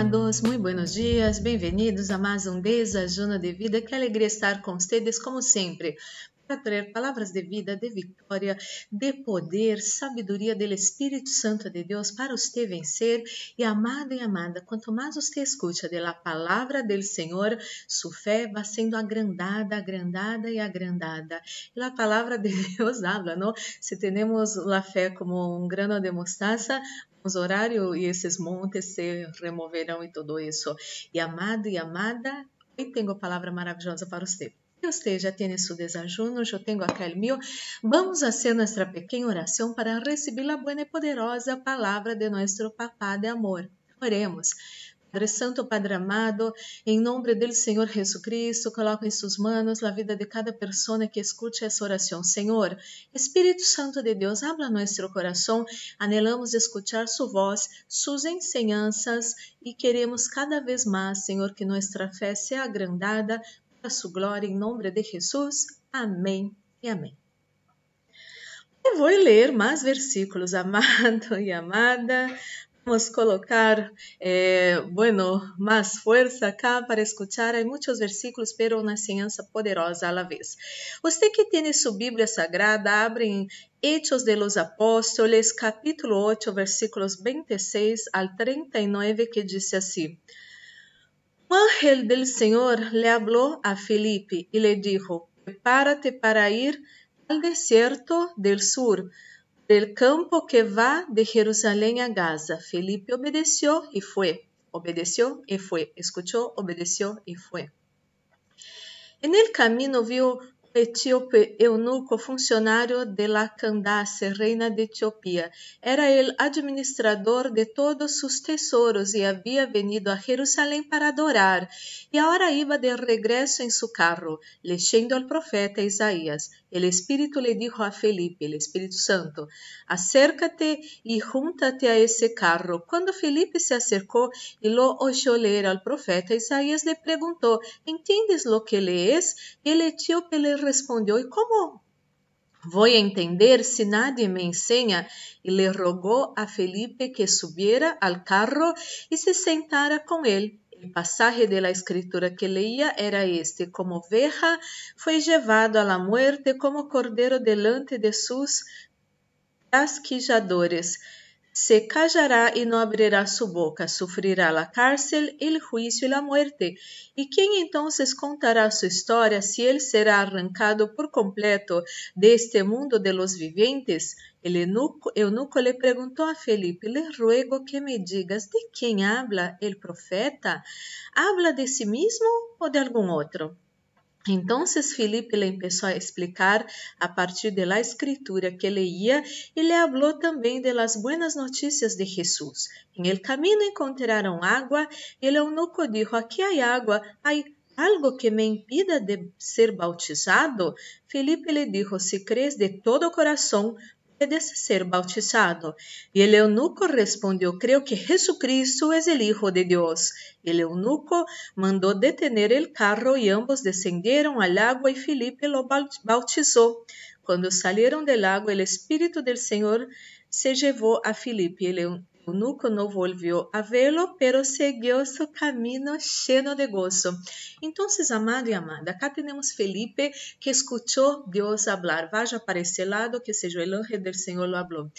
amados, muito buenos dias, bem-vindos a mais um Desajuno de Vida. Que alegria estar com vocês, como sempre, para trazer palavras de vida, de vitória, de poder, sabedoria do Espírito Santo de Deus para você vencer. E amado e amada, quanto mais você escuta da palavra do Senhor, sua fé vai sendo agrandada, agrandada e agrandada. E a palavra de Deus habla, não? Se temos a fé como um grano de mostaza, os horários e esses montes se removerão e tudo isso. E amado e amada, eu tenho palavra maravilhosa para você. Já tem seu desajuno, eu tenho aqui o meu. Vamos fazer nossa pequena oração para receber a boa e poderosa palavra de nosso Papá de amor. Oremos. Padre Santo, Padre amado, em nome do Senhor Jesus Cristo, coloco em suas mãos a vida de cada pessoa que escute essa oração. Senhor, Espírito Santo de Deus, habla nosso coração, anelamos escutar sua voz, suas enseñanças e queremos cada vez mais, Senhor, que nossa fé seja agrandada sua glória, em nome de Jesus. Amém e amém. Eu vou ler mais versículos, amado e amada, Vamos colocar, eh, bueno, más fuerza acá para escuchar. Hay muchos versículos, pero una enseñanza poderosa a la vez. Usted que tiene su Biblia sagrada, abre en Hechos de los Apóstoles, capítulo 8, versículos 26 al 39, que dice así. Ángel del Señor le habló a Felipe y le dijo, prepárate para ir al desierto del sur del campo que va de Jerusalém a Gaza. Felipe obedeció y fue. Obedeció y fue. Escuchó, obedeció y fue. En el camino vio etíope eunuco funcionário de la Candace, reina de Etiopía. Era el administrador de todos sus tesoros y había venido a Jerusalém para adorar. Y ahora iba de regreso en su carro, leyendo al profeta Isaías. El Espíritu le dijo a Felipe, el Espíritu Santo, acércate y júntate a ese carro. Cuando Felipe se acercó y lo oyó leer al profeta Isaías, le preguntó, ¿entiendes lo que lees? Y el etíope le respondió, ¿y cómo voy a entender si nadie me enseña? Y le rogó a Felipe que subiera al carro y se sentara con él. El pasaje de la escritura que leía era este: Como oveja fue llevado a la muerte, como cordero delante de sus casquilladores. Se callará y no abrirá su boca, sufrirá la cárcel, el juicio y la muerte. ¿Y quién entonces contará su historia si él será arrancado por completo de este mundo de los vivientes? El eunuco, eunuco le preguntó a Felipe, le ruego que me digas de quién habla el profeta. ¿Habla de sí mismo o de algún otro? Entonces Felipe le empezó a explicar a partir de la escritura que leía y le habló también de las buenas noticias de Jesús. En el camino encontraron agua y el eunuco dijo, aquí hay agua, hay algo que me impida de ser bautizado? Felipe le dijo, si crees de todo corazón, puedes ser bautizado. Y el eunuco respondió, creo que Jesucristo es el Hijo de Dios. El eunuco mandó detener el carro y ambos descendieron al agua y Felipe lo bautizó. Cuando salieron del agua, el Espíritu del Señor se llevó a Felipe. El eunuco no volvió a verlo, pero siguió su camino lleno de gozo. Entonces, amado y amada, acá tenemos Felipe que escuchó Dios hablar. Vaya para ese lado, que seja el ángel del Señor lo habló.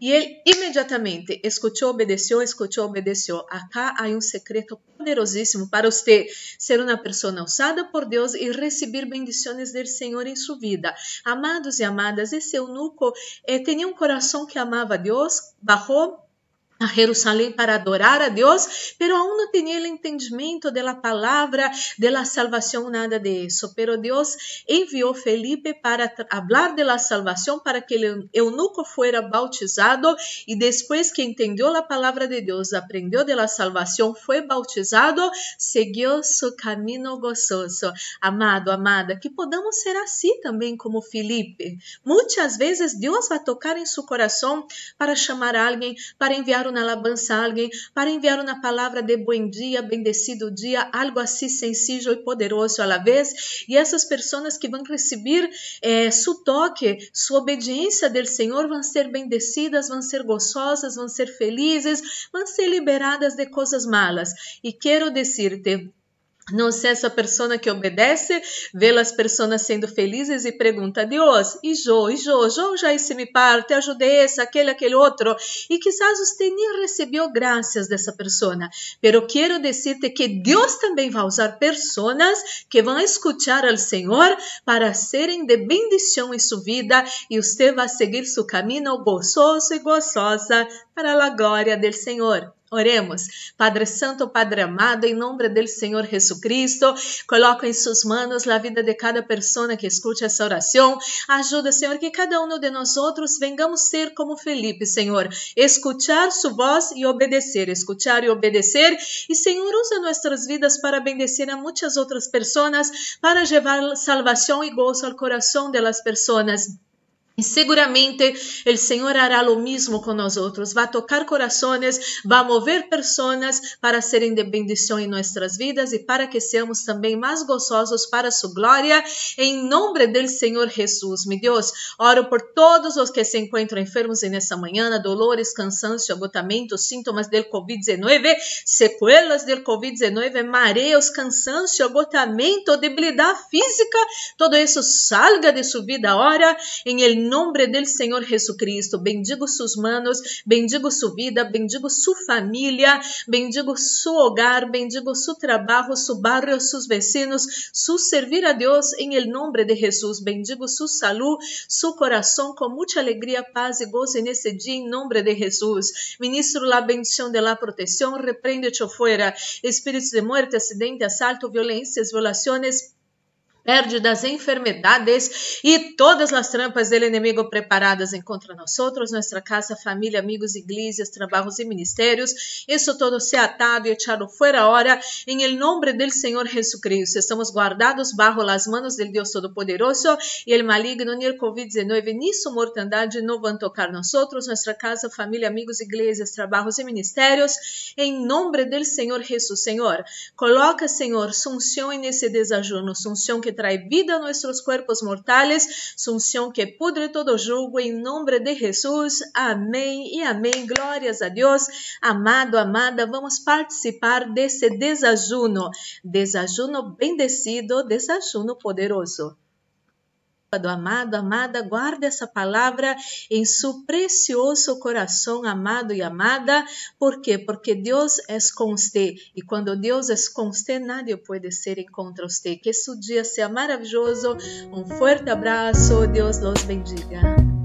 E ele imediatamente escutou, obedeceu, escutou, obedeceu. Acá há um secreto poderosíssimo para você ser uma pessoa usada por Deus e receber bendições do Senhor em sua vida. Amados e amadas, esse eunuco eh, tinha um coração que amava a Deus, bajou a Jerusalém para adorar a Deus, pero aún não tinha o entendimento da palavra de la salvação, nada de isso. Pero Deus enviou Felipe para hablar de la salvação para que el eunuco fuera bautizado e depois que entendeu a palavra de Deus, aprendeu de la salvação, foi bautizado, seguiu seu caminho gozoso. Amado, amada, que podamos ser assim também como Felipe. Muitas vezes Deus vai tocar em seu coração para chamar alguém, para enviar alabança a alguém, para enviar uma palavra de bom dia, bendecido dia, algo assim sencillo e poderoso à la vez. E essas pessoas que vão receber eh, su toque, sua obediência do Senhor, vão ser bendecidas, vão ser gozosas, vão ser felizes, vão ser liberadas de coisas malas. E quero dizer-te, não ser essa pessoa que obedece, vê as pessoas sendo felizes e pergunta: Deus, e eu, e eu, eu já hice mi parte, ajudei esse, aquele, aquele outro. E quizás você nem recebeu graças dessa pessoa. Pero quero dizer-te que Deus também vai usar pessoas que vão escutar ao Senhor para serem de bendição em sua vida e você vai seguir seu caminho gozoso e gozosa para a glória do Senhor. Oremos. Padre Santo, Padre amado, em nome do Senhor Jesucristo, coloco em suas mãos a vida de cada pessoa que escute essa oração. Ajuda, Senhor, que cada um de nós outros vengamos ser como Felipe, Senhor, escutar sua voz e obedecer, escutar e obedecer. E, Senhor, usa nossas vidas para bendecer a muitas outras pessoas, para levar salvação e gozo ao coração das pessoas. E seguramente o Senhor hará o mesmo com nós outros, vai tocar corações, vai mover pessoas para serem de bendição em nossas vidas e para que sejamos também mais gozosos para sua glória, em nome do Senhor Jesus. Meu Deus, oro por todos os que se encontram enfermos nessa manhã, dolores, cansaço, agotamento, sintomas do Covid-19, sequelas do Covid-19, mareos, cansaço, agotamento, debilidade física, todo isso salga de sua vida agora, em el nombre Senhor Jesucristo. Bendigo suas manos, bendigo sua vida, bendigo sua família, bendigo su hogar, bendigo su trabalho, su barrio, sus vecinos, su servir a Deus em el nombre de Jesus. Bendigo su salud, su coração com muita alegria, paz e gozo nesse dia em nome de Jesus. Ministro la bendição de la proteção, repreende-te fora espíritos de muerte, acidente, assalto, violências, violações perde das enfermedades e todas as trampas do inimigo preparadas contra nós outros, nossa casa, família, amigos, igrejas, trabalhos e ministérios. Isso todo se atado e echado fora hora, em el nome do Senhor Jesucristo. Estamos guardados bajo las manos del Deus Todo-Poderoso e el maligno ni el COVID-19 ni su mortandade não vão tocar nós outros, nossa casa, família, amigos, igrejas, trabalhos e ministérios. Em nome do Senhor Jesus, Senhor, coloca, Senhor, sunção nesse desajuno, sunção que trae vida a nuestros cuerpos mortales, sunción que pudre todo yugo, en nombre de Jesús. Amém e amém. Glórias a Deus. Amado, amada, vamos participar desse desajuno. Desajuno bendecido, desajuno poderoso amado, amada, guarde essa palavra em seu precioso coração, amado e amada. ¿Por quê? Porque Deus é com você e quando Deus é com você, nadie pode ser contra você. Que seu dia seja maravilhoso. Um forte abraço. Deus los bendiga.